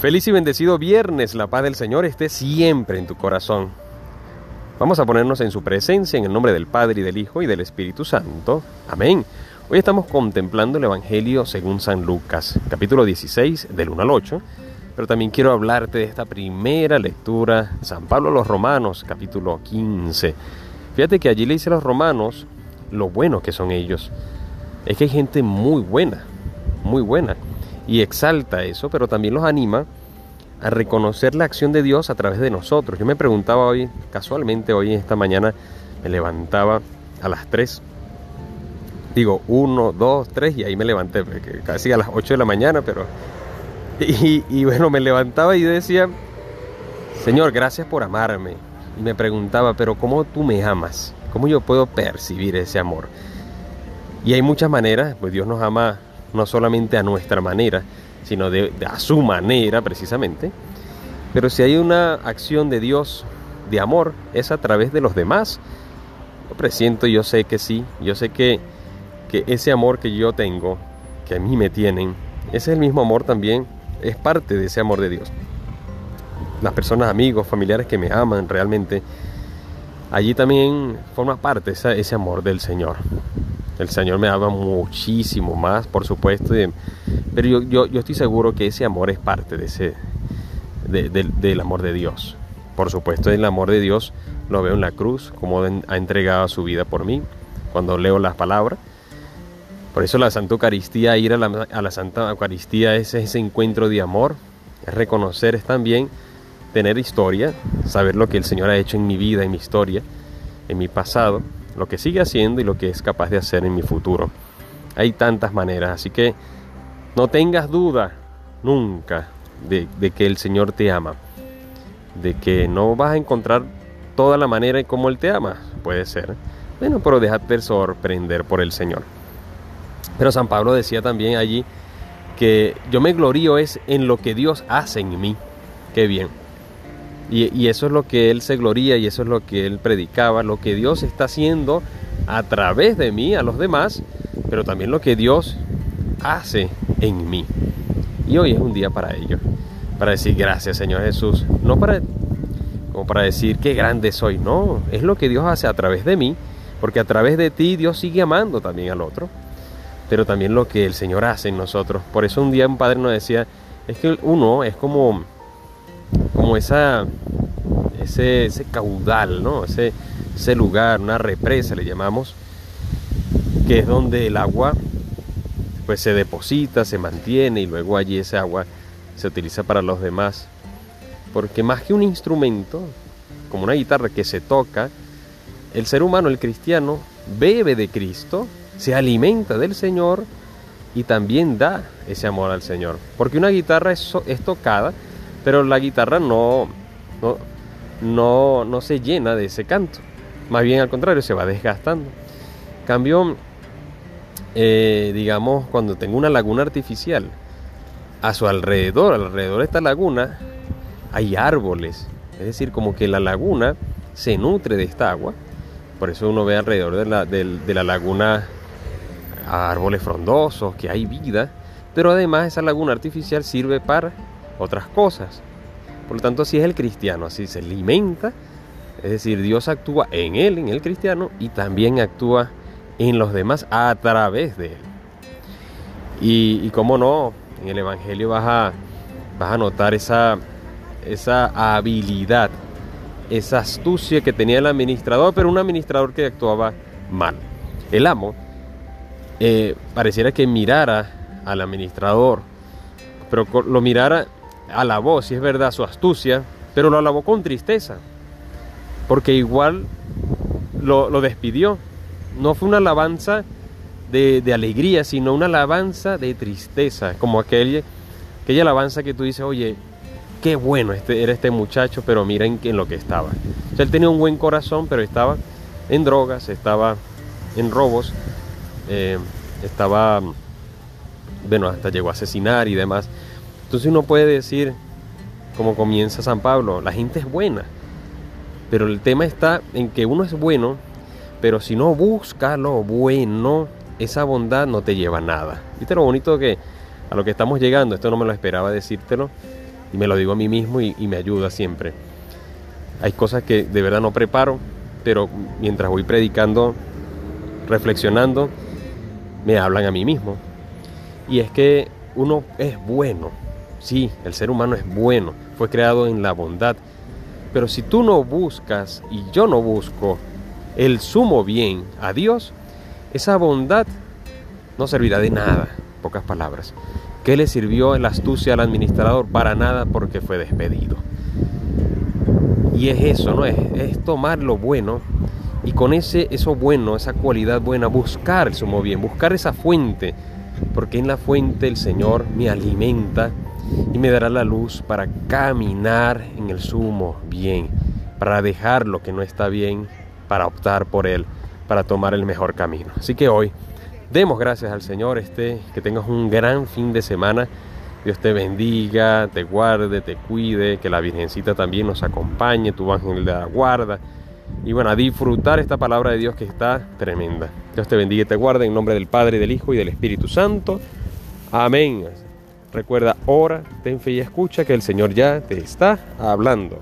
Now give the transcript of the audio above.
Feliz y bendecido viernes, la paz del Señor esté siempre en tu corazón. Vamos a ponernos en su presencia en el nombre del Padre y del Hijo y del Espíritu Santo. Amén. Hoy estamos contemplando el Evangelio según San Lucas, capítulo 16, del 1 al 8, pero también quiero hablarte de esta primera lectura, San Pablo a los Romanos, capítulo 15. Fíjate que allí le dice a los romanos lo buenos que son ellos. Es que hay gente muy buena, muy buena y exalta eso, pero también los anima a reconocer la acción de Dios a través de nosotros. Yo me preguntaba hoy, casualmente hoy esta mañana, me levantaba a las 3. Digo, 1, 2, 3 y ahí me levanté, casi a las 8 de la mañana, pero... Y, y bueno, me levantaba y decía, Señor, gracias por amarme. Y me preguntaba, pero ¿cómo tú me amas? ¿Cómo yo puedo percibir ese amor? Y hay muchas maneras, pues Dios nos ama no solamente a nuestra manera, sino de, a su manera precisamente. Pero si hay una acción de Dios de amor, es a través de los demás. Yo presiento, yo sé que sí, yo sé que, que ese amor que yo tengo, que a mí me tienen, ese es el mismo amor también, es parte de ese amor de Dios. Las personas, amigos, familiares que me aman realmente, allí también forma parte ese amor del Señor. El Señor me ama muchísimo más, por supuesto, pero yo, yo, yo, estoy seguro que ese amor es parte de ese, del amor de Dios. Por supuesto, el amor de Dios lo veo en la cruz, como ha entregado su vida por mí, cuando leo las palabras. Por eso la Santa Eucaristía, ir a la, a la Santa Eucaristía es ese encuentro de amor, es reconocer, es también tener historia, saber lo que el Señor ha hecho en mi vida, en mi historia, en mi pasado, lo que sigue haciendo y lo que es capaz de hacer en mi futuro. Hay tantas maneras, así que no tengas duda nunca de, que el Señor te ama, de que no vas a encontrar toda la manera en cómo Él te ama, puede ser, bueno, pero déjate sorprender por el Señor. Pero San Pablo decía también allí que yo me glorío es en lo que Dios hace en mí. Qué bien. Y, eso es lo que él se gloría y eso es lo que él predicaba, lo que Dios está haciendo a través de mí, a los demás, pero también lo que Dios hace en mí. Y hoy es un día para ello, para decir gracias Señor Jesús, no para como para decir qué grande soy, no, es lo que Dios hace a través de mí, porque a través de ti Dios sigue amando también al otro, pero también lo que el Señor hace en nosotros. Por eso un día un padre nos decía, es que uno es como como esa, ese, ese caudal, ¿no? Ese, ese lugar, una represa le llamamos, que es donde el agua pues se deposita, se mantiene y luego allí ese agua se utiliza para los demás. Porque más que un instrumento, como una guitarra que se toca, el ser humano, el cristiano, bebe de Cristo, se alimenta del Señor y también da ese amor al Señor. Porque una guitarra es, es tocada, pero la guitarra no, no, no, se llena de ese canto. Más bien al contrario, se va desgastando. Cambio, eh, digamos, cuando tengo una laguna artificial, a su alrededor, alrededor de esta laguna, hay árboles. Es decir, como que la laguna se nutre de esta agua. Por eso uno ve alrededor de la, de la laguna árboles frondosos, que hay vida. Pero además esa laguna artificial sirve para otras cosas. Por lo tanto, así es el cristiano, así se alimenta, es decir, Dios actúa en él, en el cristiano, y también actúa en los demás a través de él. Y, y cómo no, en el Evangelio vas a, vas a notar esa, esa habilidad, esa astucia que tenía el administrador, pero un administrador que actuaba mal. El amo eh, pareciera que mirara al administrador, pero lo mirara alabó, si es verdad, su astucia, pero lo alabó con tristeza, porque igual lo, despidió. No fue una alabanza de, alegría, sino una alabanza de tristeza, como aquella, aquella alabanza que tú dices, oye, qué bueno este, era este muchacho, pero miren en lo que estaba. él tenía un buen corazón, pero estaba en drogas, estaba en robos, eh, estaba, bueno, hasta llegó a asesinar y demás. Entonces uno puede decir, como comienza San Pablo, la gente es buena, pero el tema está en que uno es bueno, pero si no busca lo bueno, esa bondad no te lleva a nada. ¿Viste lo bonito que a lo que estamos llegando? Esto no me lo esperaba decírtelo, Y me lo digo a mí mismo y, y me ayuda siempre. Hay cosas que de verdad no preparo, pero mientras voy predicando, reflexionando, me hablan a mí mismo. Y es que uno es bueno, sí, el ser humano es bueno, fue creado en la bondad. Pero si tú no buscas y yo no busco el sumo bien a Dios, esa bondad no servirá de nada, pocas palabras. ¿Qué le sirvió la astucia al administrador? Para nada porque fue despedido. Y es eso, ¿no? Es, es tomar lo bueno y con ese, eso bueno, esa cualidad buena, buscar el sumo bien, buscar esa fuente, porque en la fuente el Señor me alimenta y me dará la luz para caminar en el sumo bien, para dejar lo que no está bien, para optar por él, para tomar el mejor camino. Así que hoy demos gracias al Señor, este, que tengas un gran fin de semana. Dios te bendiga, te guarde, te cuide, que la Virgencita también nos acompañe, tu ángel de la guarda y bueno, a disfrutar esta palabra de Dios que está tremenda. Dios te bendiga y te guarde en nombre del Padre, del Hijo y del Espíritu Santo. Amén. Recuerda, ora, ten fe y escucha que el Señor ya te está hablando.